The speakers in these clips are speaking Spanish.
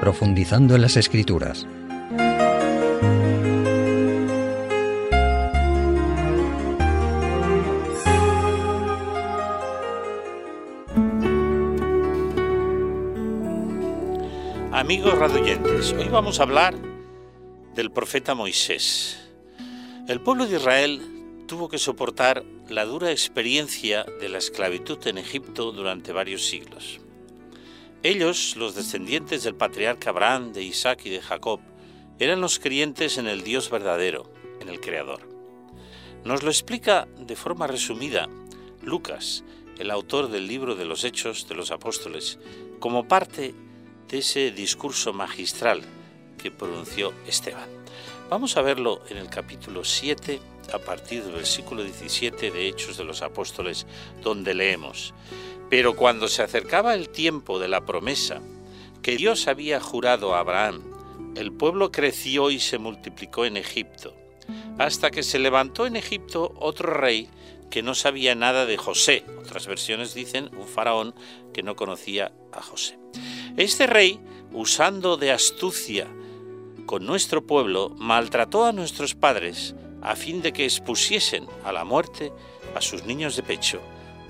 profundizando en las escrituras. Amigos radioyentes, hoy vamos a hablar del profeta Moisés. El pueblo de Israel tuvo que soportar la dura experiencia de la esclavitud en Egipto durante varios siglos. Ellos, los descendientes del patriarca Abraham, de Isaac y de Jacob, eran los creyentes en el Dios verdadero, en el Creador. Nos lo explica de forma resumida Lucas, el autor del libro de los Hechos de los Apóstoles, como parte de ese discurso magistral que pronunció Esteban. Vamos a verlo en el capítulo 7, a partir del versículo 17 de Hechos de los Apóstoles, donde leemos, Pero cuando se acercaba el tiempo de la promesa que Dios había jurado a Abraham, el pueblo creció y se multiplicó en Egipto, hasta que se levantó en Egipto otro rey que no sabía nada de José. Otras versiones dicen un faraón que no conocía a José. Este rey, usando de astucia con nuestro pueblo, maltrató a nuestros padres a fin de que expusiesen a la muerte a sus niños de pecho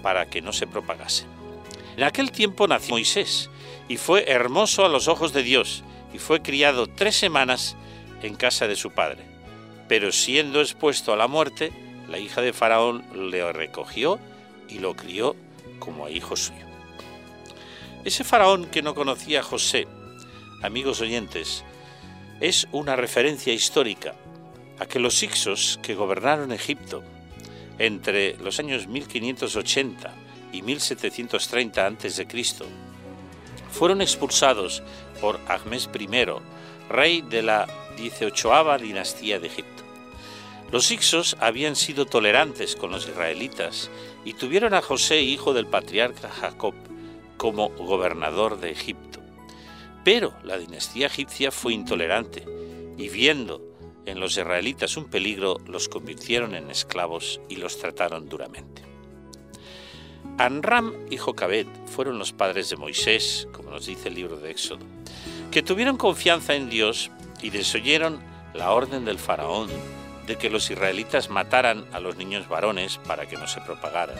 para que no se propagasen. En aquel tiempo nació Moisés y fue hermoso a los ojos de Dios y fue criado tres semanas en casa de su padre. Pero siendo expuesto a la muerte, la hija de Faraón le recogió y lo crió como a hijo suyo. Ese faraón que no conocía a José, amigos oyentes, es una referencia histórica a que los Ixos que gobernaron Egipto entre los años 1580 y 1730 a.C. fueron expulsados por Ahmes I, rey de la 18 dinastía de Egipto. Los Ixos habían sido tolerantes con los israelitas y tuvieron a José, hijo del patriarca Jacob, como gobernador de Egipto. Pero la dinastía egipcia fue intolerante y viendo en los israelitas un peligro, los convirtieron en esclavos y los trataron duramente. Anram y Jocabet fueron los padres de Moisés, como nos dice el libro de Éxodo, que tuvieron confianza en Dios y desoyeron la orden del faraón de que los israelitas mataran a los niños varones para que no se propagaran.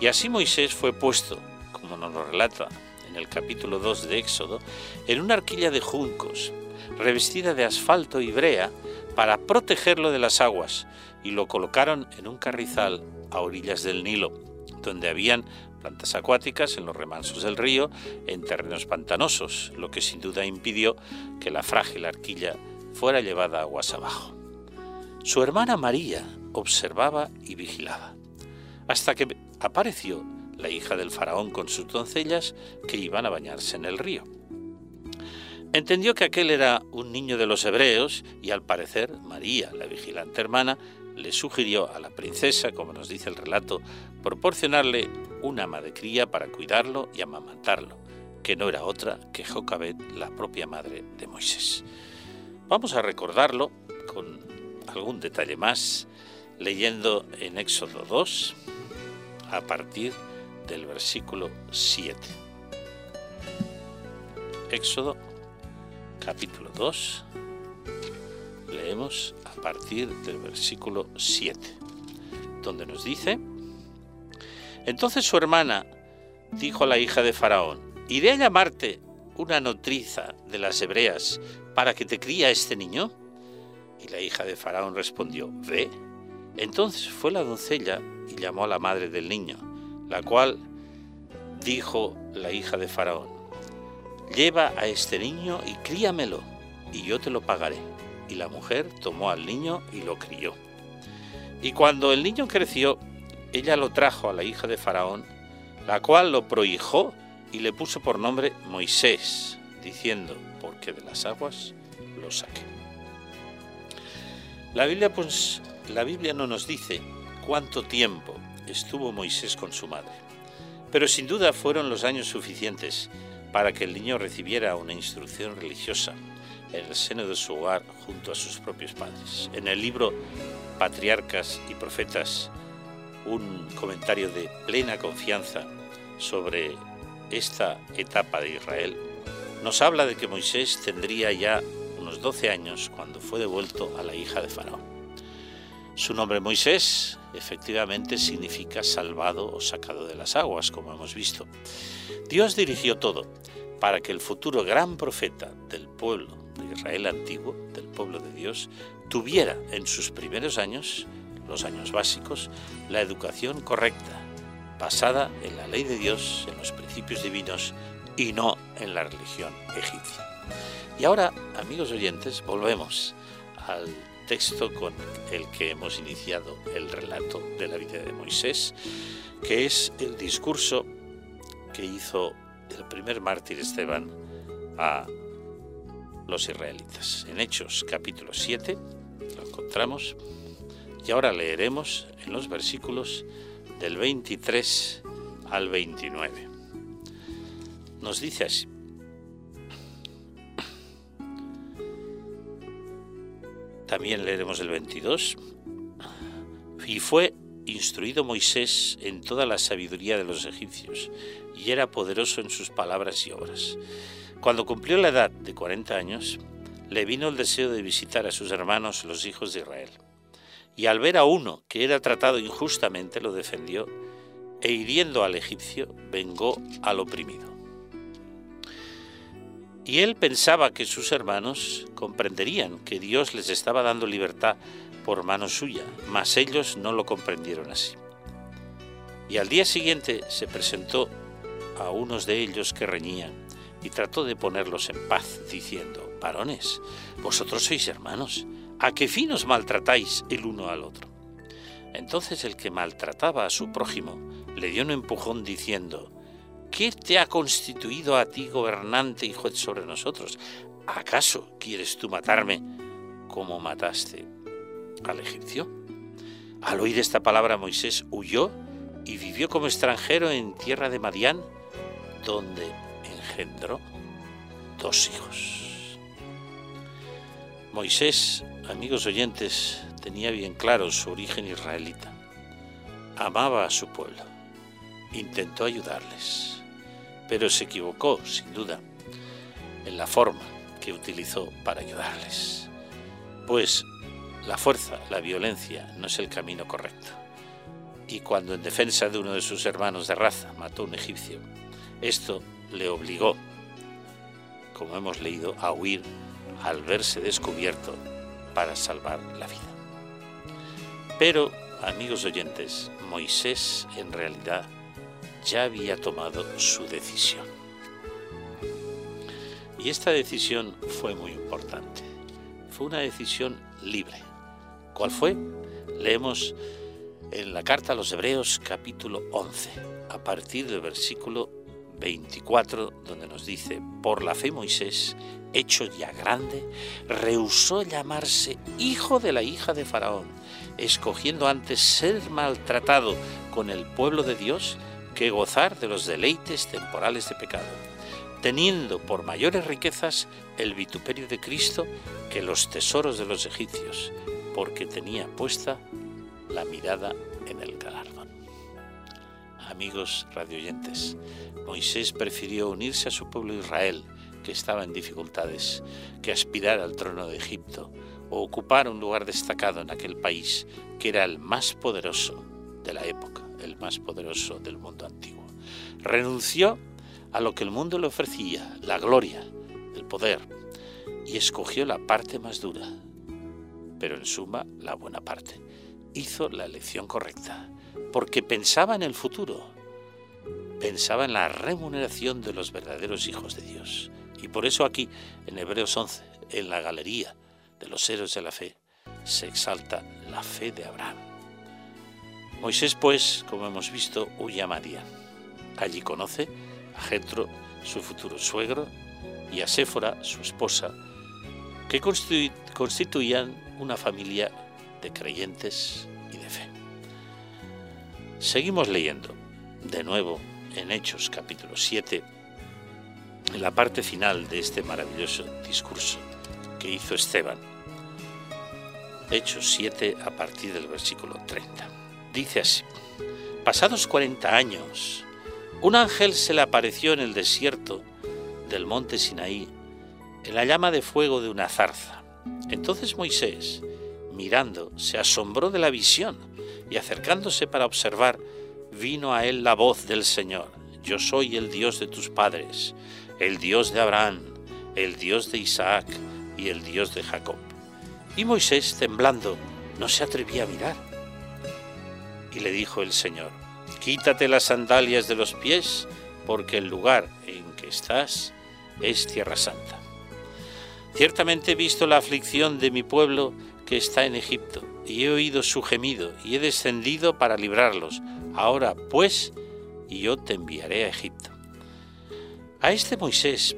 Y así Moisés fue puesto como nos lo relata en el capítulo 2 de Éxodo, en una arquilla de juncos, revestida de asfalto y brea, para protegerlo de las aguas, y lo colocaron en un carrizal a orillas del Nilo, donde habían plantas acuáticas en los remansos del río, en terrenos pantanosos, lo que sin duda impidió que la frágil arquilla fuera llevada aguas abajo. Su hermana María observaba y vigilaba, hasta que apareció la hija del faraón con sus doncellas que iban a bañarse en el río. Entendió que aquel era un niño de los hebreos y al parecer María, la vigilante hermana, le sugirió a la princesa, como nos dice el relato, proporcionarle una ama de cría para cuidarlo y amamantarlo, que no era otra que Jocabet, la propia madre de Moisés. Vamos a recordarlo con algún detalle más, leyendo en Éxodo 2, a partir del versículo 7. Éxodo capítulo 2, leemos a partir del versículo 7, donde nos dice, entonces su hermana dijo a la hija de Faraón, ¿iré a llamarte una notriza de las hebreas para que te cría este niño? Y la hija de Faraón respondió, ve. Entonces fue la doncella y llamó a la madre del niño la cual dijo la hija de Faraón, lleva a este niño y críamelo, y yo te lo pagaré. Y la mujer tomó al niño y lo crió. Y cuando el niño creció, ella lo trajo a la hija de Faraón, la cual lo prohijó y le puso por nombre Moisés, diciendo, porque de las aguas lo saqué. La Biblia, pues, la Biblia no nos dice cuánto tiempo estuvo Moisés con su madre. Pero sin duda fueron los años suficientes para que el niño recibiera una instrucción religiosa en el seno de su hogar junto a sus propios padres. En el libro Patriarcas y Profetas, un comentario de plena confianza sobre esta etapa de Israel, nos habla de que Moisés tendría ya unos 12 años cuando fue devuelto a la hija de Faraón. Su nombre Moisés efectivamente significa salvado o sacado de las aguas, como hemos visto. Dios dirigió todo para que el futuro gran profeta del pueblo de Israel antiguo, del pueblo de Dios, tuviera en sus primeros años, los años básicos, la educación correcta, basada en la ley de Dios, en los principios divinos y no en la religión egipcia. Y ahora, amigos oyentes, volvemos al texto con el que hemos iniciado el relato de la vida de Moisés, que es el discurso que hizo el primer mártir Esteban a los israelitas. En Hechos capítulo 7 lo encontramos y ahora leeremos en los versículos del 23 al 29. Nos dice así. También leeremos el 22. Y fue instruido Moisés en toda la sabiduría de los egipcios, y era poderoso en sus palabras y obras. Cuando cumplió la edad de 40 años, le vino el deseo de visitar a sus hermanos los hijos de Israel. Y al ver a uno que era tratado injustamente, lo defendió, e hiriendo al egipcio, vengó al oprimido. Y él pensaba que sus hermanos comprenderían que Dios les estaba dando libertad por mano suya, mas ellos no lo comprendieron así. Y al día siguiente se presentó a unos de ellos que reñían y trató de ponerlos en paz, diciendo, varones, vosotros sois hermanos, ¿a qué fin os maltratáis el uno al otro? Entonces el que maltrataba a su prójimo le dio un empujón diciendo, ¿qué te ha constituido a ti gobernante y juez sobre nosotros? ¿Acaso quieres tú matarme como mataste al egipcio. Al oír esta palabra Moisés huyó y vivió como extranjero en tierra de Madián, donde dos hijos. Moisés, amigos oyentes, tenía bien claro su origen israelita. Amaba a su pueblo, intentó ayudarles, pero se equivocó, sin duda, en la forma que utilizó para ayudarles. Pues la fuerza, la violencia, no es el camino correcto. Y cuando en defensa de uno de sus hermanos de raza mató a un egipcio, esto le obligó, como hemos leído, a huir al verse descubierto para salvar la vida. Pero, amigos oyentes, Moisés en realidad ya había tomado su decisión. Y esta decisión fue muy importante. Fue una decisión libre. ¿Cuál fue? Leemos en la carta a los Hebreos capítulo 11, a partir del versículo 24, donde nos dice, por la fe Moisés, hecho ya grande, rehusó llamarse hijo de la hija de Faraón, escogiendo antes ser maltratado con el pueblo de Dios que gozar de los deleites temporales de pecado, teniendo por mayores riquezas el vituperio de Cristo que los tesoros de los egipcios porque tenía puesta la mirada en el galardón. Amigos radioyentes, Moisés prefirió unirse a su pueblo Israel, que estaba en dificultades, que aspirar al trono de Egipto o ocupar un lugar destacado en aquel país que era el más poderoso de la época, el más poderoso del mundo antiguo. Renunció a lo que el mundo le ofrecía, la gloria, el poder, y escogió la parte más dura, pero en suma la buena parte. Hizo la elección correcta, porque pensaba en el futuro, pensaba en la remuneración de los verdaderos hijos de Dios. Y por eso aquí, en Hebreos 11, en la galería de los héroes de la fe, se exalta la fe de Abraham. Moisés, pues, como hemos visto, huye a María. Allí conoce a Jetro, su futuro suegro, y a Séfora, su esposa, que constituían una familia de creyentes. Seguimos leyendo, de nuevo, en Hechos capítulo 7, en la parte final de este maravilloso discurso que hizo Esteban. Hechos 7 a partir del versículo 30. Dice así, pasados 40 años, un ángel se le apareció en el desierto del monte Sinaí en la llama de fuego de una zarza. Entonces Moisés, mirando, se asombró de la visión y acercándose para observar, vino a él la voz del Señor. Yo soy el Dios de tus padres, el Dios de Abraham, el Dios de Isaac y el Dios de Jacob. Y Moisés, temblando, no se atrevía a mirar. Y le dijo el Señor, quítate las sandalias de los pies, porque el lugar en que estás es tierra santa. Ciertamente he visto la aflicción de mi pueblo que está en Egipto, y he oído su gemido, y he descendido para librarlos. Ahora, pues, yo te enviaré a Egipto. A este Moisés,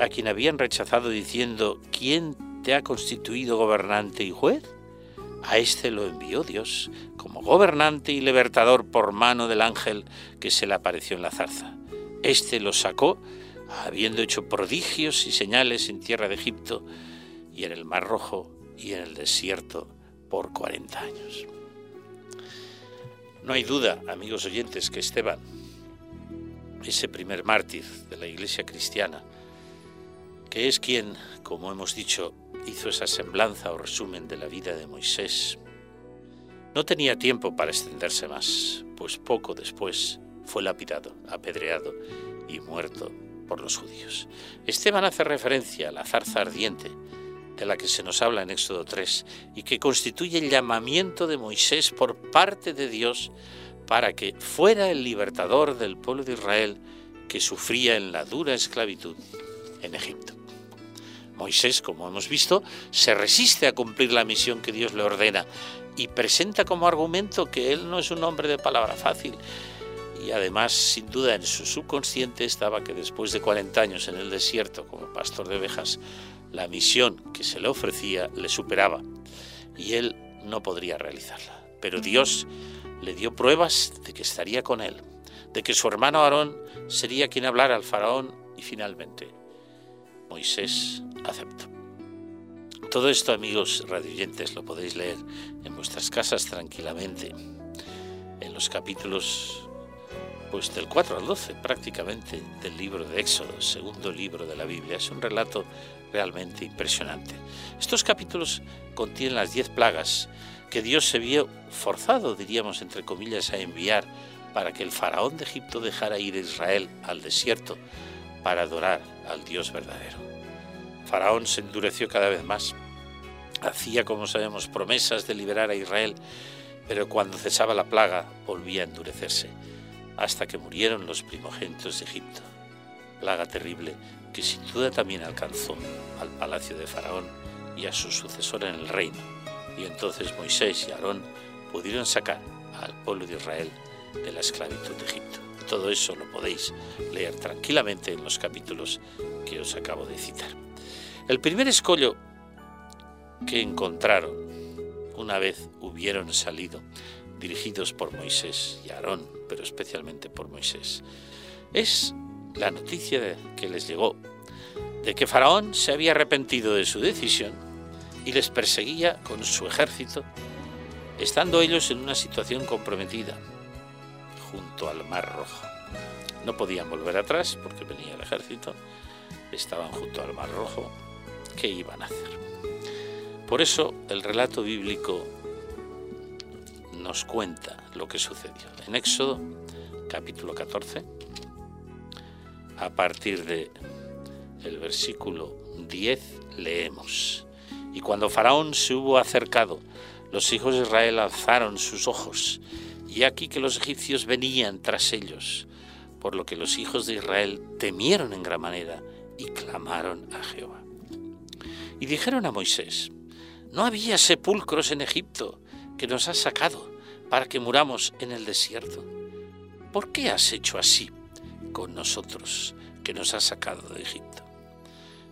a quien habían rechazado diciendo, ¿quién te ha constituido gobernante y juez? A este lo envió Dios como gobernante y libertador por mano del ángel que se le apareció en la zarza. Este lo sacó, habiendo hecho prodigios y señales en tierra de Egipto y en el Mar Rojo y en el desierto por cuarenta años. No hay duda, amigos oyentes, que Esteban, ese primer mártir de la iglesia cristiana, que es quien, como hemos dicho, hizo esa semblanza o resumen de la vida de Moisés, no tenía tiempo para extenderse más, pues poco después fue lapidado, apedreado y muerto por los judíos. Esteban hace referencia a la zarza ardiente de la que se nos habla en Éxodo 3 y que constituye el llamamiento de Moisés por parte de Dios para que fuera el libertador del pueblo de Israel que sufría en la dura esclavitud en Egipto. Moisés, como hemos visto, se resiste a cumplir la misión que Dios le ordena y presenta como argumento que él no es un hombre de palabra fácil. Y además, sin duda, en su subconsciente estaba que después de 40 años en el desierto como pastor de ovejas, la misión que se le ofrecía le superaba y él no podría realizarla. Pero Dios le dio pruebas de que estaría con él, de que su hermano Aarón sería quien hablara al faraón y finalmente Moisés aceptó. Todo esto, amigos radioyentes, lo podéis leer en vuestras casas tranquilamente, en los capítulos pues del 4 al 12 prácticamente del libro de Éxodo, segundo libro de la Biblia. Es un relato realmente impresionante. Estos capítulos contienen las diez plagas que Dios se vio forzado, diríamos entre comillas, a enviar para que el faraón de Egipto dejara ir a Israel al desierto para adorar al Dios verdadero. Faraón se endureció cada vez más. Hacía, como sabemos, promesas de liberar a Israel, pero cuando cesaba la plaga volvía a endurecerse, hasta que murieron los primogénitos de Egipto. Plaga terrible que sin duda también alcanzó al palacio de Faraón y a su sucesor en el reino. Y entonces Moisés y Aarón pudieron sacar al pueblo de Israel de la esclavitud de Egipto. Todo eso lo podéis leer tranquilamente en los capítulos que os acabo de citar. El primer escollo que encontraron una vez hubieron salido, dirigidos por Moisés y Aarón, pero especialmente por Moisés, es la noticia que les llegó de que Faraón se había arrepentido de su decisión y les perseguía con su ejército, estando ellos en una situación comprometida junto al Mar Rojo. No podían volver atrás porque venía el ejército, estaban junto al Mar Rojo, ¿qué iban a hacer? Por eso el relato bíblico nos cuenta lo que sucedió. En Éxodo capítulo 14, a partir de el versículo 10 leemos, y cuando Faraón se hubo acercado, los hijos de Israel alzaron sus ojos, y aquí que los egipcios venían tras ellos, por lo que los hijos de Israel temieron en gran manera y clamaron a Jehová. Y dijeron a Moisés, ¿no había sepulcros en Egipto que nos has sacado para que muramos en el desierto? ¿Por qué has hecho así con nosotros que nos has sacado de Egipto?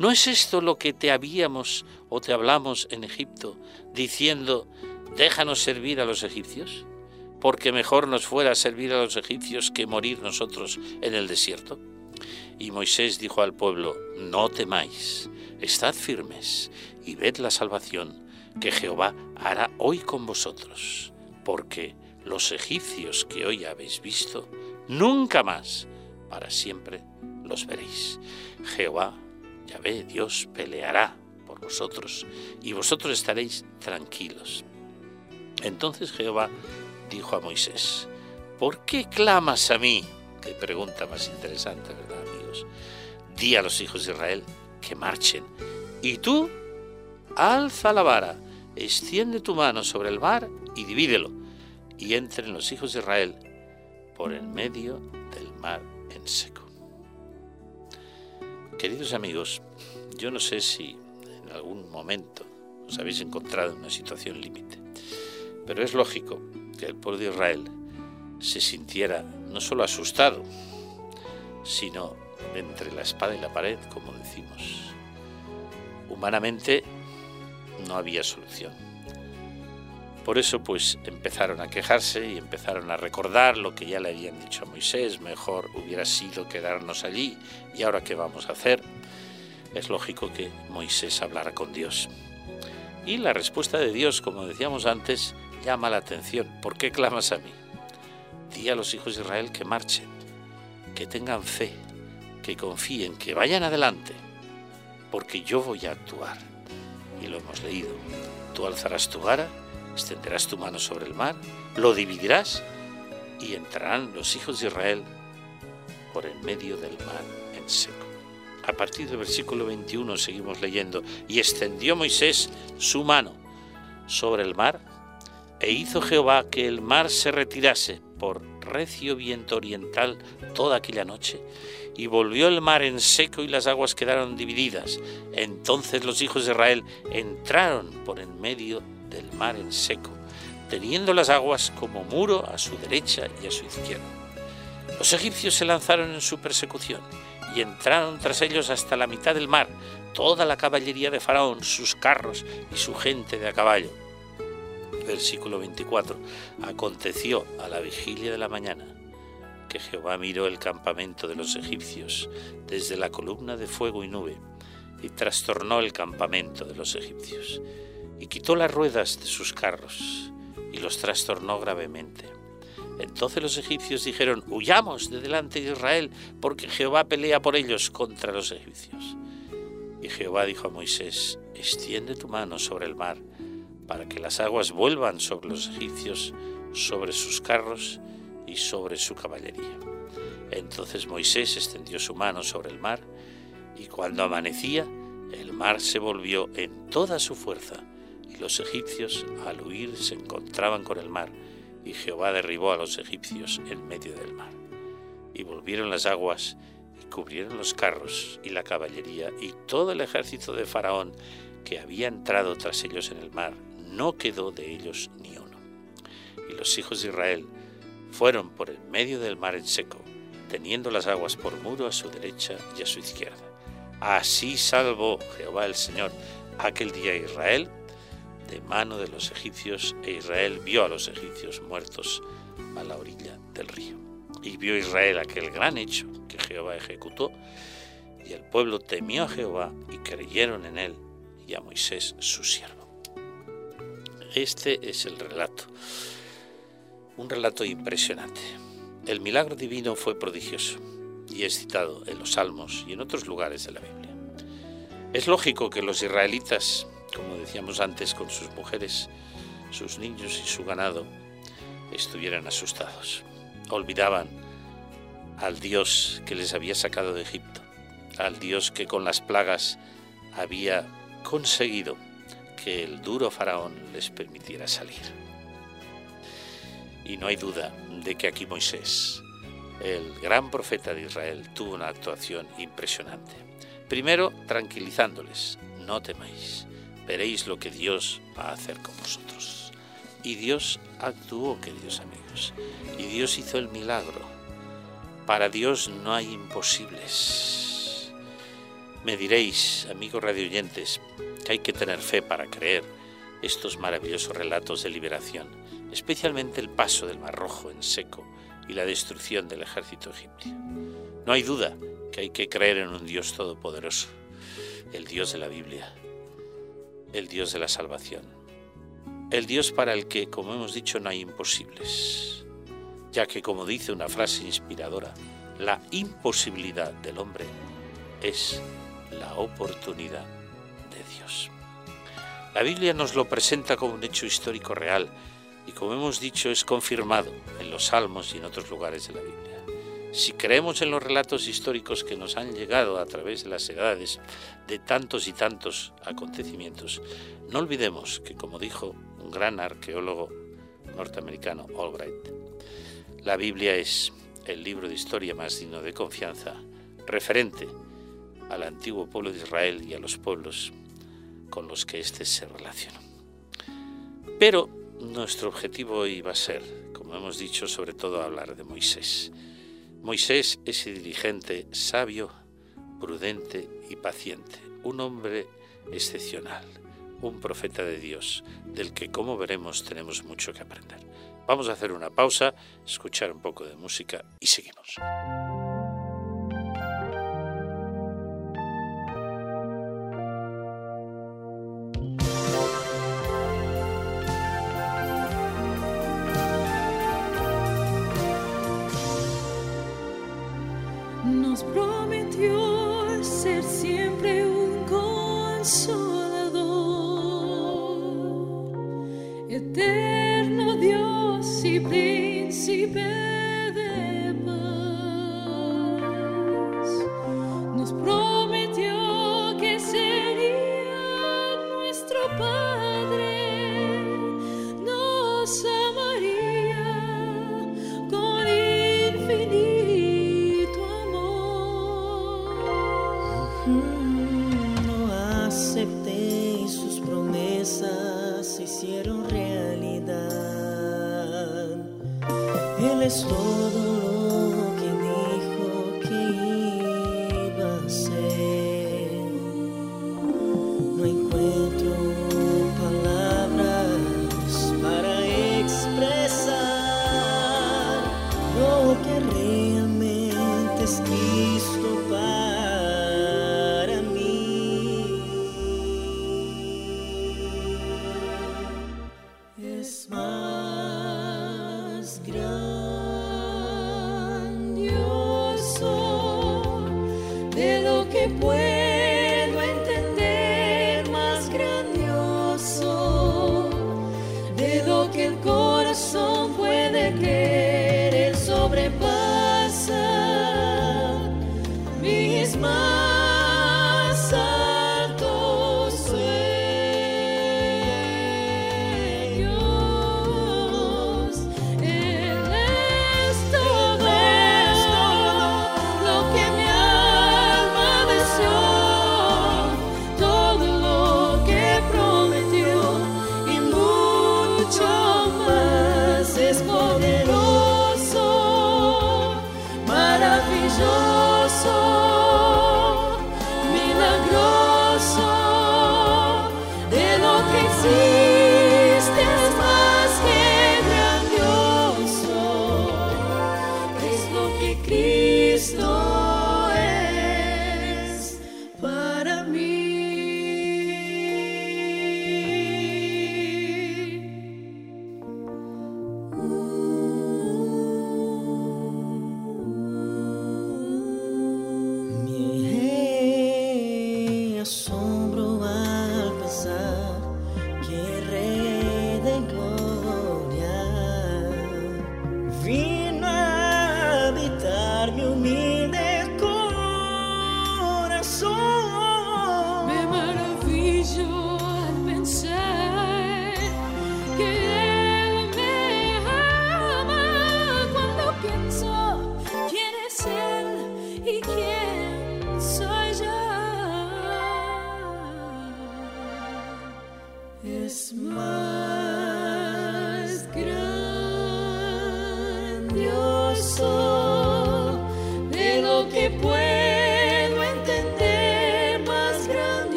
¿No es esto lo que te habíamos o te hablamos en Egipto, diciendo, déjanos servir a los egipcios? Porque mejor nos fuera servir a los egipcios que morir nosotros en el desierto. Y Moisés dijo al pueblo, no temáis, estad firmes y ved la salvación que Jehová hará hoy con vosotros, porque los egipcios que hoy habéis visto, nunca más, para siempre, los veréis. Jehová, ya ve, Dios peleará por vosotros y vosotros estaréis tranquilos. Entonces Jehová dijo a Moisés, ¿por qué clamas a mí? Qué pregunta más interesante, ¿verdad, amigos? Di a los hijos de Israel que marchen. Y tú, alza la vara, extiende tu mano sobre el mar y divídelo, y entren los hijos de Israel por el medio del mar en seco. Queridos amigos, yo no sé si en algún momento os habéis encontrado en una situación límite, pero es lógico que el pueblo de Israel se sintiera no solo asustado, sino entre la espada y la pared, como decimos. Humanamente no había solución. Por eso pues empezaron a quejarse y empezaron a recordar lo que ya le habían dicho a Moisés, mejor hubiera sido quedarnos allí y ahora qué vamos a hacer. Es lógico que Moisés hablara con Dios. Y la respuesta de Dios, como decíamos antes, llama la atención. ¿Por qué clamas a mí? Di a los hijos de Israel que marchen, que tengan fe, que confíen, que vayan adelante, porque yo voy a actuar. Y lo hemos leído. Tú alzarás tu vara extenderás tu mano sobre el mar, lo dividirás y entrarán los hijos de Israel por el medio del mar en seco. A partir del versículo 21 seguimos leyendo, y extendió Moisés su mano sobre el mar, e hizo Jehová que el mar se retirase por recio viento oriental toda aquella noche, y volvió el mar en seco y las aguas quedaron divididas. Entonces los hijos de Israel entraron por en medio del mar en seco, teniendo las aguas como muro a su derecha y a su izquierda. Los egipcios se lanzaron en su persecución y entraron tras ellos hasta la mitad del mar, toda la caballería de Faraón, sus carros y su gente de a caballo. Versículo 24. Aconteció a la vigilia de la mañana que Jehová miró el campamento de los egipcios desde la columna de fuego y nube y trastornó el campamento de los egipcios y quitó las ruedas de sus carros y los trastornó gravemente. Entonces los egipcios dijeron, huyamos de delante de Israel, porque Jehová pelea por ellos contra los egipcios. Y Jehová dijo a Moisés, extiende tu mano sobre el mar, para que las aguas vuelvan sobre los egipcios, sobre sus carros y sobre su caballería. Entonces Moisés extendió su mano sobre el mar, y cuando amanecía, el mar se volvió en toda su fuerza, y los egipcios al huir se encontraban con el mar, y Jehová derribó a los egipcios en medio del mar. Y volvieron las aguas y cubrieron los carros y la caballería y todo el ejército de Faraón que había entrado tras ellos en el mar, no quedó de ellos ni uno. Y los hijos de Israel fueron por el medio del mar en seco, teniendo las aguas por muro a su derecha y a su izquierda. Así salvó Jehová el Señor aquel día a Israel de mano de los egipcios, e Israel vio a los egipcios muertos a la orilla del río. Y vio Israel aquel gran hecho que Jehová ejecutó, y el pueblo temió a Jehová y creyeron en él y a Moisés su siervo. Este es el relato, un relato impresionante. El milagro divino fue prodigioso y es citado en los Salmos y en otros lugares de la Biblia. Es lógico que los israelitas como decíamos antes, con sus mujeres, sus niños y su ganado, estuvieran asustados. Olvidaban al Dios que les había sacado de Egipto, al Dios que con las plagas había conseguido que el duro faraón les permitiera salir. Y no hay duda de que aquí Moisés, el gran profeta de Israel, tuvo una actuación impresionante. Primero, tranquilizándoles, no temáis veréis lo que Dios va a hacer con vosotros. Y Dios actuó, queridos amigos, y Dios hizo el milagro. Para Dios no hay imposibles. Me diréis, amigos radioyentes, que hay que tener fe para creer estos maravillosos relatos de liberación, especialmente el paso del Mar Rojo en seco y la destrucción del ejército egipcio. No hay duda que hay que creer en un Dios todopoderoso, el Dios de la Biblia, el Dios de la salvación, el Dios para el que, como hemos dicho, no hay imposibles, ya que, como dice una frase inspiradora, la imposibilidad del hombre es la oportunidad de Dios. La Biblia nos lo presenta como un hecho histórico real y como hemos dicho es confirmado en los salmos y en otros lugares de la Biblia. Si creemos en los relatos históricos que nos han llegado a través de las edades de tantos y tantos acontecimientos, no olvidemos que, como dijo un gran arqueólogo norteamericano, Albright, la Biblia es el libro de historia más digno de confianza, referente al antiguo pueblo de Israel y a los pueblos con los que éste se relacionó. Pero nuestro objetivo hoy a ser, como hemos dicho, sobre todo hablar de Moisés Moisés, ese dirigente sabio, prudente y paciente, un hombre excepcional, un profeta de Dios, del que, como veremos, tenemos mucho que aprender. Vamos a hacer una pausa, escuchar un poco de música y seguimos.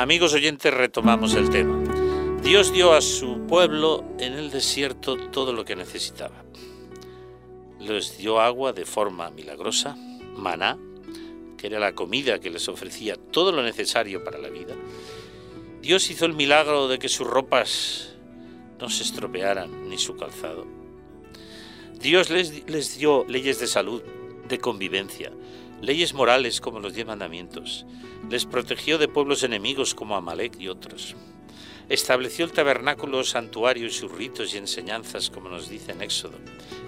Amigos oyentes, retomamos el tema. Dios dio a su pueblo en el desierto todo lo que necesitaba. Les dio agua de forma milagrosa, maná, que era la comida que les ofrecía todo lo necesario para la vida. Dios hizo el milagro de que sus ropas no se estropearan ni su calzado. Dios les, les dio leyes de salud, de convivencia, leyes morales como los diez mandamientos. Les protegió de pueblos enemigos como Amalek y otros. Estableció el tabernáculo, santuario y sus ritos y enseñanzas, como nos dice en Éxodo,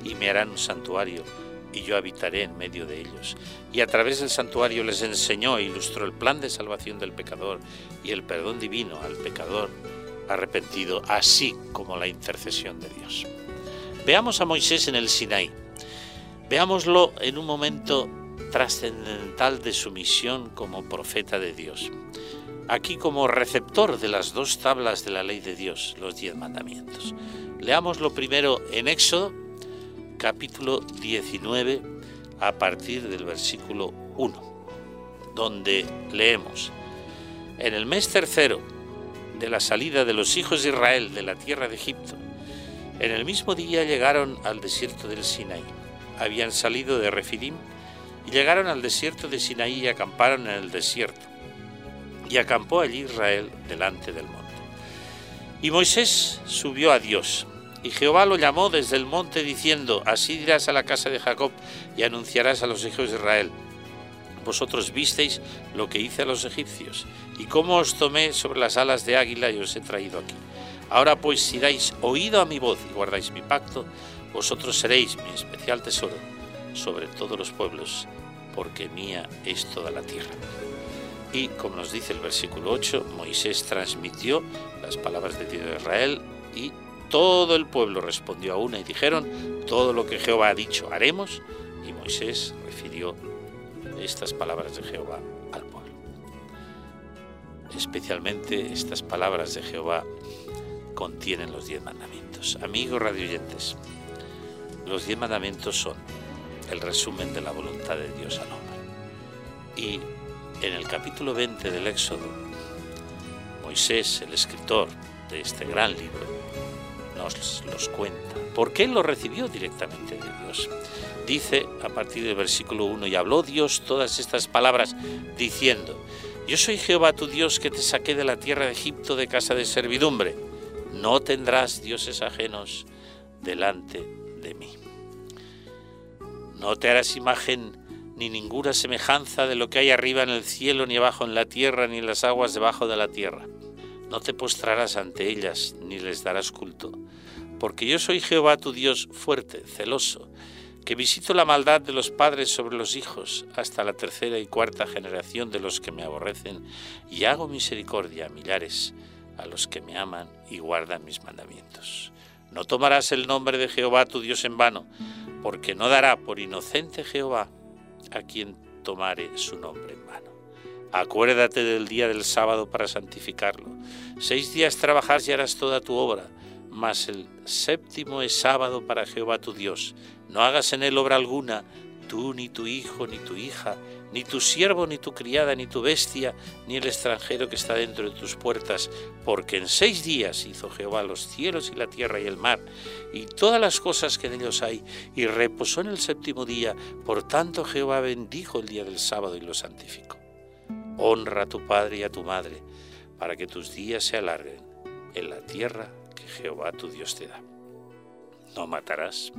y me harán un santuario, y yo habitaré en medio de ellos. Y a través del santuario les enseñó e ilustró el plan de salvación del pecador y el perdón divino al pecador arrepentido, así como la intercesión de Dios. Veamos a Moisés en el Sinaí. Veámoslo en un momento trascendental de su misión como profeta de Dios. Aquí como receptor de las dos tablas de la ley de Dios, los diez mandamientos. Leámoslo primero en Éxodo, capítulo 19, a partir del versículo 1, donde leemos, en el mes tercero de la salida de los hijos de Israel de la tierra de Egipto, en el mismo día llegaron al desierto del Sinaí. Habían salido de Refidim y llegaron al desierto de Sinaí y acamparon en el desierto. Y acampó allí Israel delante del monte. Y Moisés subió a Dios, y Jehová lo llamó desde el monte diciendo, así dirás a la casa de Jacob y anunciarás a los hijos de Israel. Vosotros visteis lo que hice a los egipcios, y cómo os tomé sobre las alas de águila y os he traído aquí. Ahora pues si dais oído a mi voz y guardáis mi pacto, vosotros seréis mi especial tesoro sobre todos los pueblos, porque mía es toda la tierra. Y como nos dice el versículo 8, Moisés transmitió las palabras de Dios de Israel y todo el pueblo respondió a una y dijeron, todo lo que Jehová ha dicho haremos. Y Moisés refirió estas palabras de Jehová al pueblo. Especialmente estas palabras de Jehová contienen los diez mandamientos. Amigos radioyentes, los diez mandamientos son el resumen de la voluntad de Dios al hombre. Y en el capítulo 20 del Éxodo, Moisés, el escritor de este gran libro, nos los cuenta. ¿Por qué lo recibió directamente de Dios? Dice a partir del versículo 1, y habló Dios todas estas palabras diciendo, yo soy Jehová tu Dios que te saqué de la tierra de Egipto de casa de servidumbre. No tendrás dioses ajenos delante. No te harás imagen ni ninguna semejanza de lo que hay arriba en el cielo, ni abajo en la tierra, ni en las aguas debajo de la tierra. No te postrarás ante ellas, ni les darás culto, porque yo soy Jehová tu Dios fuerte, celoso, que visito la maldad de los padres sobre los hijos hasta la tercera y cuarta generación de los que me aborrecen, y hago misericordia a millares, a los que me aman y guardan mis mandamientos. No tomarás el nombre de Jehová tu Dios en vano, porque no dará por inocente Jehová a quien tomare su nombre en vano. Acuérdate del día del sábado para santificarlo. Seis días trabajarás y harás toda tu obra, mas el séptimo es sábado para Jehová tu Dios. No hagas en él obra alguna, tú, ni tu hijo, ni tu hija, ni tu siervo, ni tu criada, ni tu bestia, ni el extranjero que está dentro de tus puertas, porque en seis días hizo Jehová los cielos y la tierra y el mar, y todas las cosas que en ellos hay, y reposó en el séptimo día, por tanto Jehová bendijo el día del sábado y lo santificó. Honra a tu padre y a tu madre, para que tus días se alarguen en la tierra que Jehová tu Dios te da. No matarás,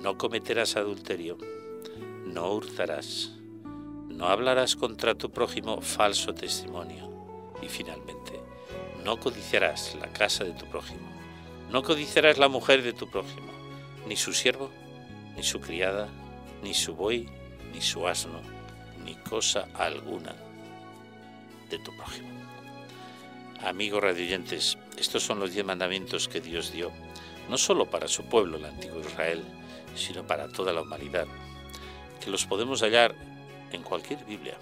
no cometerás adulterio, no hurtarás, no hablarás contra tu prójimo falso testimonio. Y finalmente, no codiciarás la casa de tu prójimo, no codiciarás la mujer de tu prójimo, ni su siervo, ni su criada, ni su buey, ni su asno, ni cosa alguna de tu prójimo. Amigos radioyentes, estos son los diez mandamientos que Dios dio, no solo para su pueblo, el antiguo Israel, sino para toda la humanidad, que los podemos hallar en cualquier Biblia,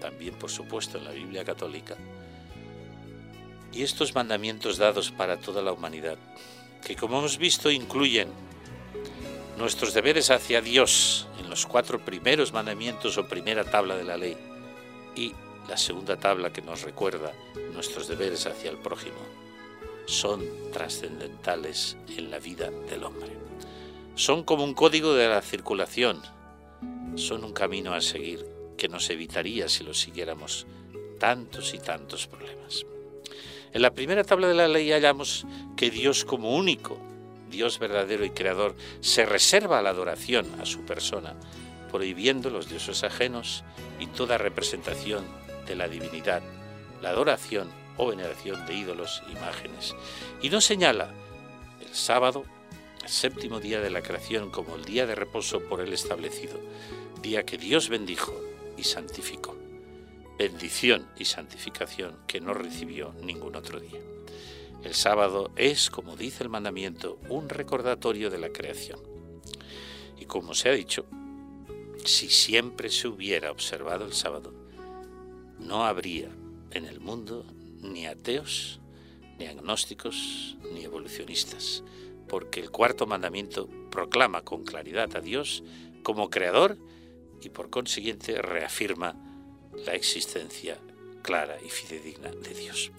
también por supuesto en la Biblia católica. Y estos mandamientos dados para toda la humanidad, que como hemos visto incluyen nuestros deberes hacia Dios en los cuatro primeros mandamientos o primera tabla de la ley y la segunda tabla que nos recuerda nuestros deberes hacia el prójimo, son trascendentales en la vida del hombre. Son como un código de la circulación, son un camino a seguir que nos evitaría si lo siguiéramos tantos y tantos problemas. En la primera tabla de la ley hallamos que Dios como único, Dios verdadero y creador, se reserva la adoración a su persona, prohibiendo los dioses ajenos y toda representación de la divinidad, la adoración o veneración de ídolos, imágenes, y no señala el sábado, séptimo día de la creación, como el día de reposo por él establecido, día que Dios bendijo y santificó. Bendición y santificación que no recibió ningún otro día. El sábado es, como dice el mandamiento, un recordatorio de la creación. Y como se ha dicho, si siempre se hubiera observado el sábado, no habría en el mundo ni ateos, ni agnósticos, ni evolucionistas, porque el cuarto mandamiento proclama con claridad a Dios como creador y por consiguiente reafirma la existencia clara y fidedigna de Dios.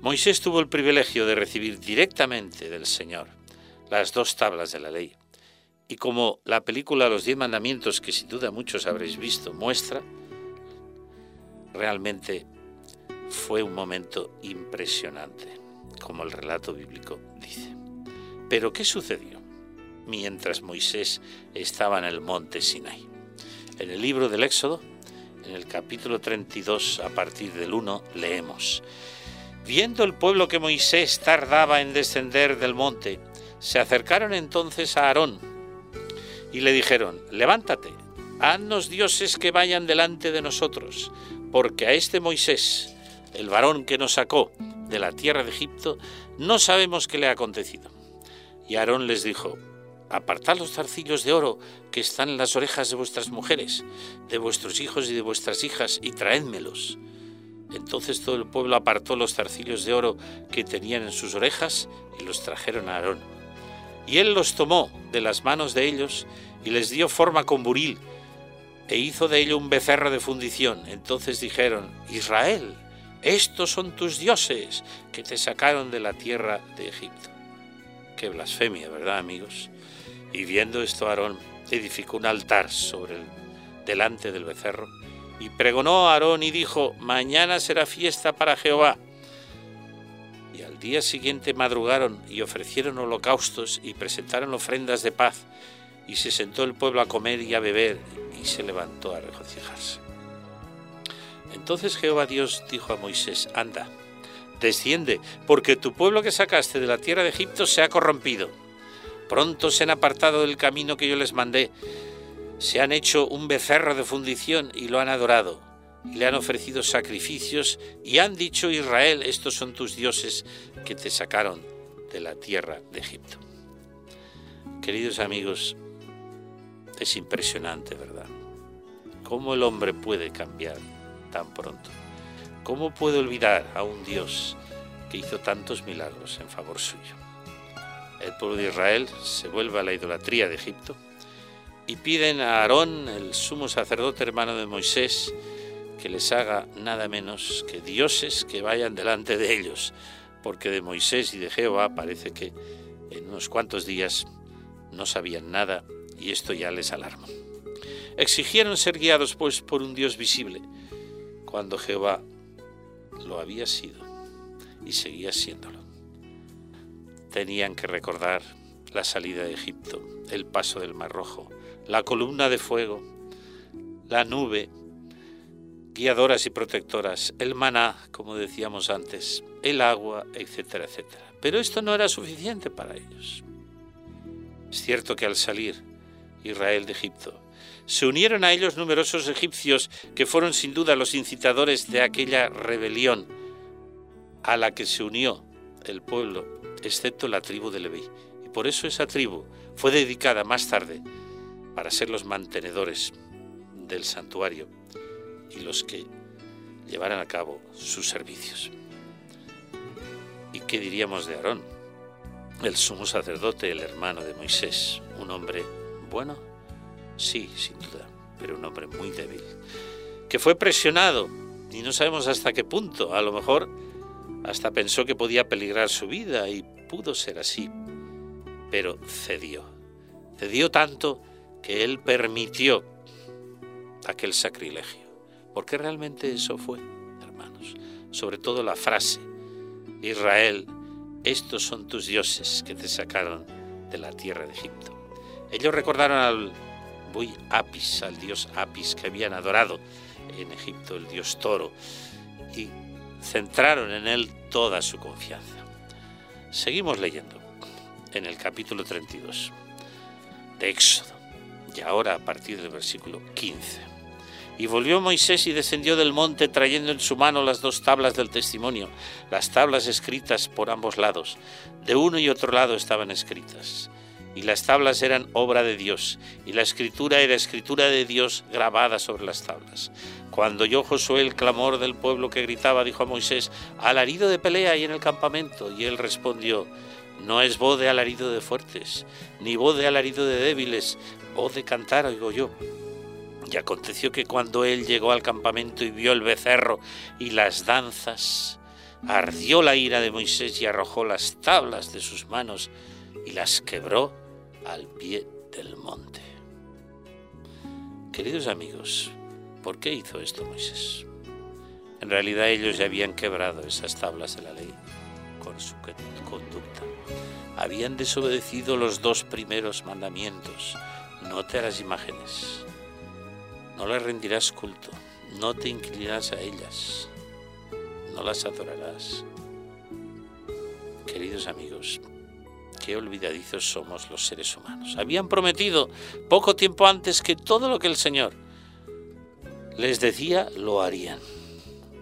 Moisés tuvo el privilegio de recibir directamente del Señor las dos tablas de la ley. Y como la película Los Diez Mandamientos, que sin duda muchos habréis visto, muestra, realmente fue un momento impresionante, como el relato bíblico dice. Pero ¿qué sucedió mientras Moisés estaba en el monte Sinai? En el libro del Éxodo, en el capítulo 32, a partir del 1, leemos, Viendo el pueblo que Moisés tardaba en descender del monte, se acercaron entonces a Aarón y le dijeron, levántate, haznos dioses que vayan delante de nosotros, porque a este Moisés, el varón que nos sacó de la tierra de Egipto, no sabemos qué le ha acontecido. Y Aarón les dijo, apartad los zarcillos de oro que están en las orejas de vuestras mujeres, de vuestros hijos y de vuestras hijas, y traédmelos. Entonces todo el pueblo apartó los zarcillos de oro que tenían en sus orejas y los trajeron a Aarón. Y él los tomó de las manos de ellos y les dio forma con buril, e hizo de ello un becerro de fundición. Entonces dijeron, Israel, estos son tus dioses que te sacaron de la tierra de Egipto. Blasfemia, ¿verdad, amigos? Y viendo esto, Aarón edificó un altar sobre el, delante del becerro y pregonó a Aarón y dijo, mañana será fiesta para Jehová. Y al día siguiente madrugaron y ofrecieron holocaustos y presentaron ofrendas de paz. Y se sentó el pueblo a comer y a beber, y se levantó a regocijarse. Entonces Jehová Dios dijo a Moisés, anda, desciende, porque tu pueblo que sacaste de la tierra de Egipto se ha corrompido. Pronto se han apartado del camino que yo les mandé, se han hecho un becerro de fundición y lo han adorado, y le han ofrecido sacrificios, y han dicho Israel, estos son tus dioses que te sacaron de la tierra de Egipto. Queridos amigos, es impresionante, ¿verdad? ¿Cómo el hombre puede cambiar tan pronto? ¿Cómo puede olvidar a un Dios que hizo tantos milagros en favor suyo? El pueblo de Israel se vuelve a la idolatría de Egipto y piden a Aarón, el sumo sacerdote hermano de Moisés, que les haga nada menos que dioses que vayan delante de ellos, porque de Moisés y de Jehová parece que en unos cuantos días no sabían nada y esto ya les alarma. Exigieron ser guiados pues por un Dios visible, cuando Jehová lo había sido y seguía siéndolo. Tenían que recordar la salida de Egipto, el paso del Mar Rojo, la columna de fuego, la nube, guiadoras y protectoras, el maná, como decíamos antes, el agua, etcétera, etcétera. Pero esto no era suficiente para ellos. Es cierto que al salir Israel de Egipto, se unieron a ellos numerosos egipcios que fueron sin duda los incitadores de aquella rebelión a la que se unió el pueblo, excepto la tribu de Leví. Y por eso esa tribu fue dedicada más tarde para ser los mantenedores del santuario y los que llevaran a cabo sus servicios. ¿Y qué diríamos de Aarón? El sumo sacerdote, el hermano de Moisés, un hombre bueno, Sí, sin duda, pero un hombre muy débil, que fue presionado y no sabemos hasta qué punto, a lo mejor hasta pensó que podía peligrar su vida y pudo ser así, pero cedió, cedió tanto que él permitió aquel sacrilegio, porque realmente eso fue, hermanos, sobre todo la frase, Israel, estos son tus dioses que te sacaron de la tierra de Egipto. Ellos recordaron al Apis, al dios Apis que habían adorado en Egipto, el dios toro, y centraron en él toda su confianza. Seguimos leyendo en el capítulo 32 de Éxodo, y ahora a partir del versículo 15. Y volvió Moisés y descendió del monte trayendo en su mano las dos tablas del testimonio, las tablas escritas por ambos lados. De uno y otro lado estaban escritas y las tablas eran obra de Dios, y la escritura era escritura de Dios grabada sobre las tablas. Cuando oyó Josué el clamor del pueblo que gritaba, dijo a Moisés, alarido de pelea hay en el campamento, y él respondió, no es voz de alarido de fuertes, ni voz de alarido de débiles, voz de cantar oigo yo. Y aconteció que cuando él llegó al campamento y vio el becerro y las danzas, ardió la ira de Moisés y arrojó las tablas de sus manos y las quebró al pie del monte. Queridos amigos, ¿por qué hizo esto Moisés? En realidad ellos ya habían quebrado esas tablas de la ley con su conducta. Habían desobedecido los dos primeros mandamientos. No te harás imágenes. No les rendirás culto. No te inclinarás a ellas. No las adorarás. Queridos amigos, qué olvidadizos somos los seres humanos. Habían prometido poco tiempo antes que todo lo que el Señor les decía lo harían.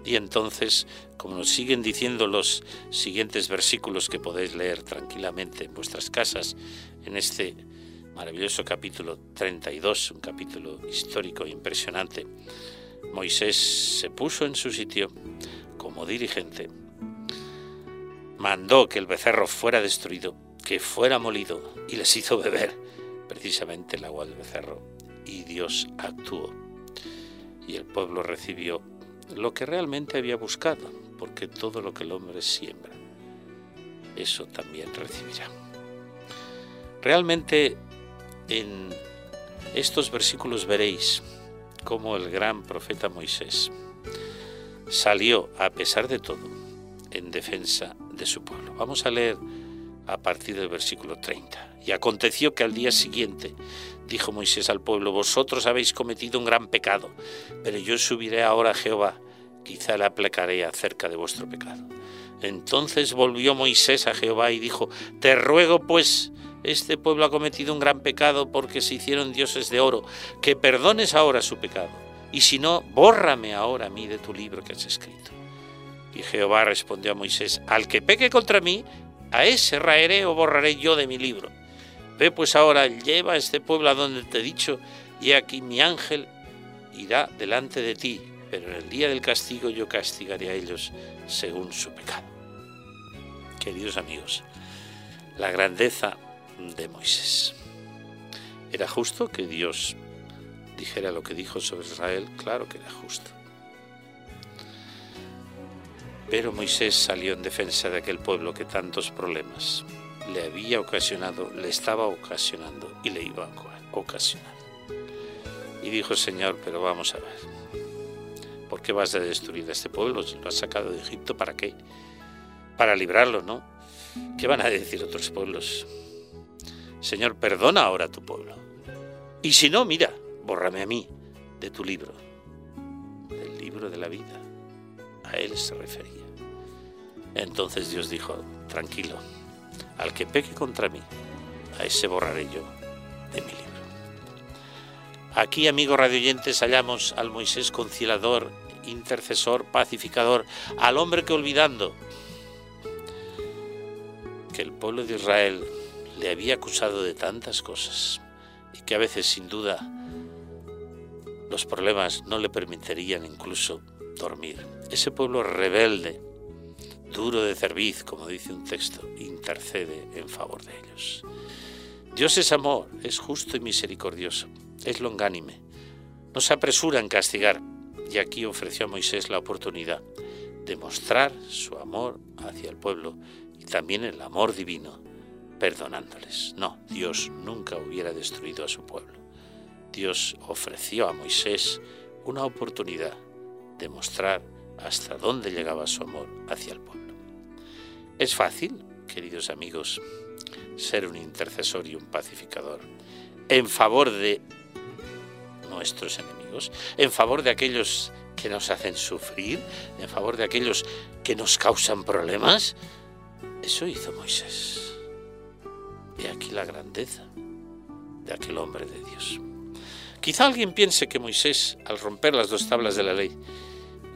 Y entonces, como nos siguen diciendo los siguientes versículos que podéis leer tranquilamente en vuestras casas, en este maravilloso capítulo 32, un capítulo histórico e impresionante, Moisés se puso en su sitio como dirigente, mandó que el becerro fuera destruido que fuera molido y les hizo beber precisamente el agua del becerro. Y Dios actuó. Y el pueblo recibió lo que realmente había buscado, porque todo lo que el hombre siembra, eso también recibirá. Realmente en estos versículos veréis cómo el gran profeta Moisés salió, a pesar de todo, en defensa de su pueblo. Vamos a leer a partir del versículo 30. Y aconteció que al día siguiente dijo Moisés al pueblo, vosotros habéis cometido un gran pecado, pero yo subiré ahora a Jehová, quizá le aplacaré acerca de vuestro pecado. Entonces volvió Moisés a Jehová y dijo, te ruego pues, este pueblo ha cometido un gran pecado porque se hicieron dioses de oro, que perdones ahora su pecado, y si no, bórrame ahora a mí de tu libro que has escrito. Y Jehová respondió a Moisés, al que peque contra mí, a ese raeré o borraré yo de mi libro. Ve pues ahora, lleva este pueblo a donde te he dicho, y aquí mi ángel irá delante de ti, pero en el día del castigo yo castigaré a ellos según su pecado. Queridos amigos, la grandeza de Moisés. ¿Era justo que Dios dijera lo que dijo sobre Israel? Claro que era justo. Pero Moisés salió en defensa de aquel pueblo que tantos problemas le había ocasionado, le estaba ocasionando y le iba a ocasionar. Y dijo, Señor, pero vamos a ver, ¿por qué vas a destruir a este pueblo? Lo has sacado de Egipto, ¿para qué? Para librarlo, ¿no? ¿Qué van a decir otros pueblos? Señor, perdona ahora a tu pueblo. Y si no, mira, bórrame a mí de tu libro, del libro de la vida. A él se refería. Entonces Dios dijo, tranquilo, al que peque contra mí, a ese borraré yo de mi libro. Aquí, amigos radioyentes, hallamos al Moisés conciliador, intercesor, pacificador, al hombre que olvidando que el pueblo de Israel le había acusado de tantas cosas y que a veces sin duda los problemas no le permitirían incluso dormir. Ese pueblo rebelde, duro de cerviz, como dice un texto, intercede en favor de ellos. Dios es amor, es justo y misericordioso, es longánime, no se apresura en castigar, y aquí ofreció a Moisés la oportunidad de mostrar su amor hacia el pueblo y también el amor divino, perdonándoles. No, Dios nunca hubiera destruido a su pueblo. Dios ofreció a Moisés una oportunidad de mostrar hasta dónde llegaba su amor hacia el pueblo. Es fácil, queridos amigos, ser un intercesor y un pacificador en favor de nuestros enemigos, en favor de aquellos que nos hacen sufrir, en favor de aquellos que nos causan problemas. Eso hizo Moisés. Y aquí la grandeza de aquel hombre de Dios. Quizá alguien piense que Moisés, al romper las dos tablas de la ley,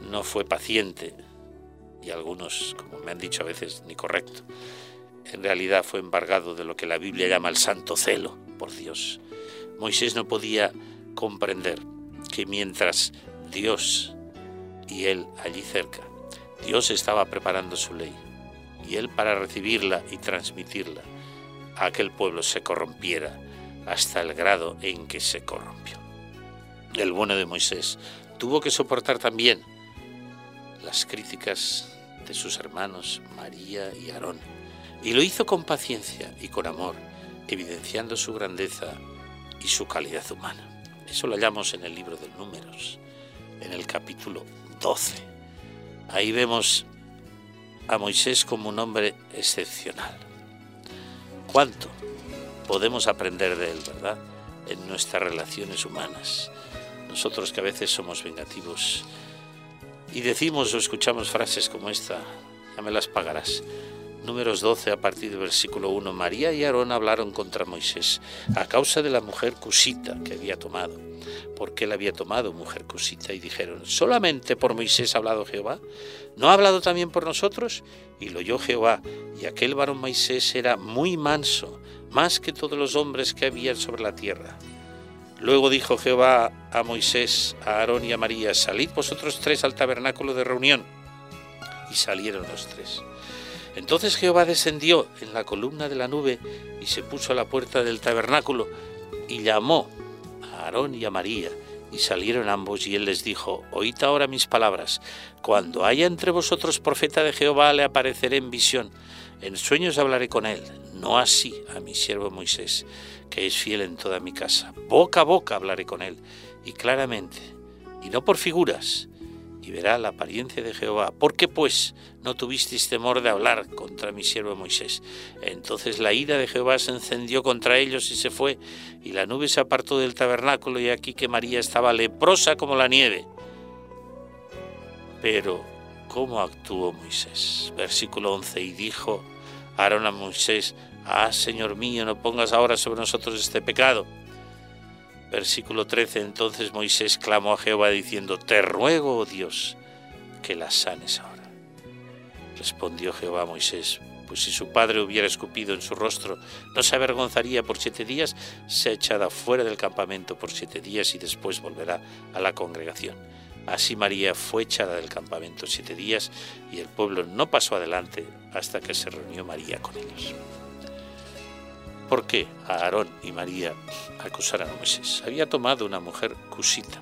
no fue paciente, y algunos, como me han dicho a veces, ni correcto. En realidad fue embargado de lo que la Biblia llama el santo celo por Dios. Moisés no podía comprender que mientras Dios y él allí cerca, Dios estaba preparando su ley y él para recibirla y transmitirla a aquel pueblo se corrompiera hasta el grado en que se corrompió. El bueno de Moisés tuvo que soportar también las críticas de sus hermanos María y Aarón, y lo hizo con paciencia y con amor, evidenciando su grandeza y su calidad humana. Eso lo hallamos en el libro de Números, en el capítulo 12. Ahí vemos a Moisés como un hombre excepcional. ¿Cuánto podemos aprender de él, verdad? En nuestras relaciones humanas. Nosotros que a veces somos vengativos y decimos o escuchamos frases como esta, ya me las pagarás. Números 12 a partir del versículo 1. María y Aarón hablaron contra Moisés a causa de la mujer cusita que había tomado. ¿Por qué la había tomado mujer cusita? Y dijeron, ¿solamente por Moisés ha hablado Jehová? ¿No ha hablado también por nosotros? Y lo oyó Jehová, y aquel varón Moisés era muy manso, más que todos los hombres que habían sobre la tierra. Luego dijo Jehová a Moisés, a Aarón y a María, salid vosotros tres al tabernáculo de reunión. Y salieron los tres. Entonces Jehová descendió en la columna de la nube y se puso a la puerta del tabernáculo y llamó a Aarón y a María. Y salieron ambos y él les dijo, oíd ahora mis palabras, cuando haya entre vosotros profeta de Jehová le apareceré en visión, en sueños hablaré con él, no así a mi siervo Moisés que es fiel en toda mi casa. Boca a boca hablaré con él, y claramente, y no por figuras, y verá la apariencia de Jehová. ¿Por qué pues no tuvisteis temor de hablar contra mi siervo Moisés? Entonces la ira de Jehová se encendió contra ellos y se fue, y la nube se apartó del tabernáculo, y aquí que María estaba leprosa como la nieve. Pero, ¿cómo actuó Moisés? Versículo 11, y dijo Aarón a Moisés, Ah, Señor mío, no pongas ahora sobre nosotros este pecado Versículo 13. Entonces Moisés clamó a Jehová diciendo, Te ruego, oh Dios, que la sanes ahora. Respondió Jehová a Moisés, pues si su padre hubiera escupido en su rostro, no se avergonzaría por siete días, se echada fuera del campamento por siete días y después volverá a la congregación. Así María fue echada del campamento siete días y el pueblo no pasó adelante hasta que se reunió María con ellos. ¿Por qué a Aarón y María acusaron a Moisés? Había tomado una mujer cusita.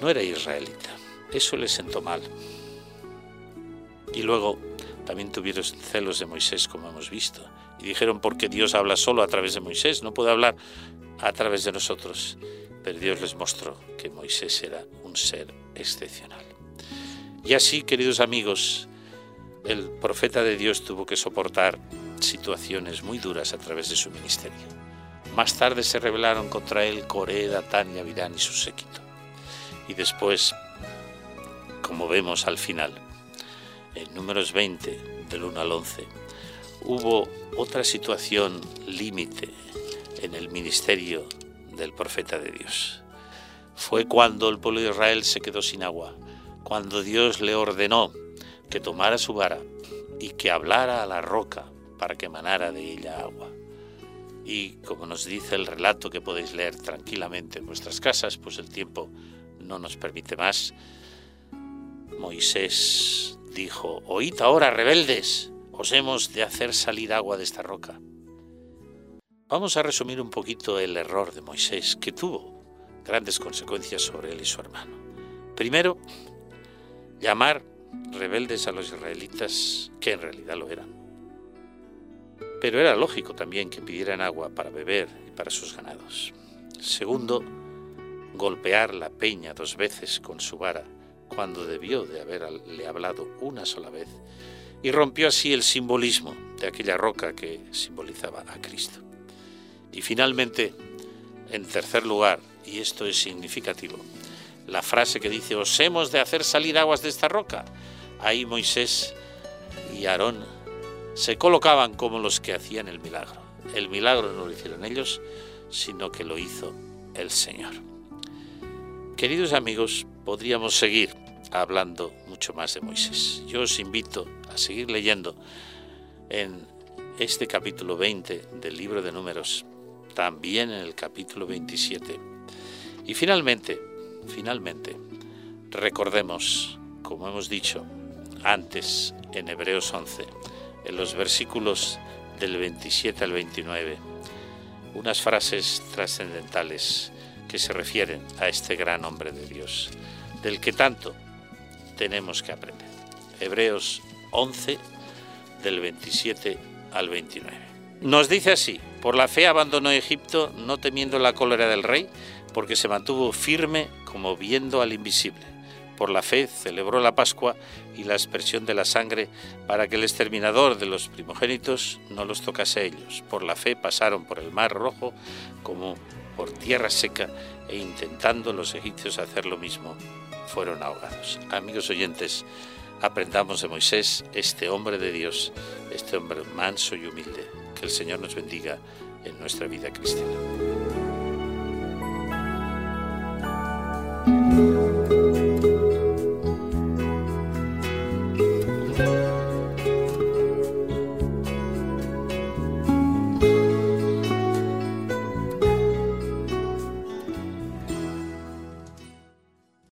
No era israelita. Eso le sentó mal. Y luego también tuvieron celos de Moisés, como hemos visto. Y dijeron, porque Dios habla solo a través de Moisés, no puede hablar a través de nosotros. Pero Dios les mostró que Moisés era un ser excepcional. Y así, queridos amigos, el profeta de Dios tuvo que soportar situaciones muy duras a través de su ministerio. Más tarde se rebelaron contra él Coré, Datán y Abirán y su séquito. Y después, como vemos al final, en números 20, del 1 al 11, hubo otra situación límite en el ministerio del profeta de Dios. Fue cuando el pueblo de Israel se quedó sin agua, cuando Dios le ordenó que tomara su vara y que hablara a la roca para que emanara de ella agua. Y como nos dice el relato que podéis leer tranquilamente en vuestras casas, pues el tiempo no nos permite más, Moisés dijo, oíd ahora, rebeldes, os hemos de hacer salir agua de esta roca. Vamos a resumir un poquito el error de Moisés, que tuvo grandes consecuencias sobre él y su hermano. Primero, llamar rebeldes a los israelitas, que en realidad lo eran pero era lógico también que pidieran agua para beber y para sus ganados. Segundo, golpear la peña dos veces con su vara cuando debió de haberle hablado una sola vez y rompió así el simbolismo de aquella roca que simbolizaba a Cristo. Y finalmente, en tercer lugar, y esto es significativo, la frase que dice, os hemos de hacer salir aguas de esta roca. Ahí Moisés y Aarón se colocaban como los que hacían el milagro. El milagro no lo hicieron ellos, sino que lo hizo el Señor. Queridos amigos, podríamos seguir hablando mucho más de Moisés. Yo os invito a seguir leyendo en este capítulo 20 del libro de números, también en el capítulo 27. Y finalmente, finalmente, recordemos, como hemos dicho antes en Hebreos 11, en los versículos del 27 al 29 unas frases trascendentales que se refieren a este gran hombre de Dios, del que tanto tenemos que aprender. Hebreos 11, del 27 al 29. Nos dice así, por la fe abandonó Egipto, no temiendo la cólera del rey, porque se mantuvo firme como viendo al invisible por la fe celebró la Pascua y la aspersión de la sangre para que el exterminador de los primogénitos no los tocase a ellos. Por la fe pasaron por el mar rojo como por tierra seca e intentando los egipcios hacer lo mismo, fueron ahogados. Amigos oyentes, aprendamos de Moisés, este hombre de Dios, este hombre manso y humilde. Que el Señor nos bendiga en nuestra vida cristiana.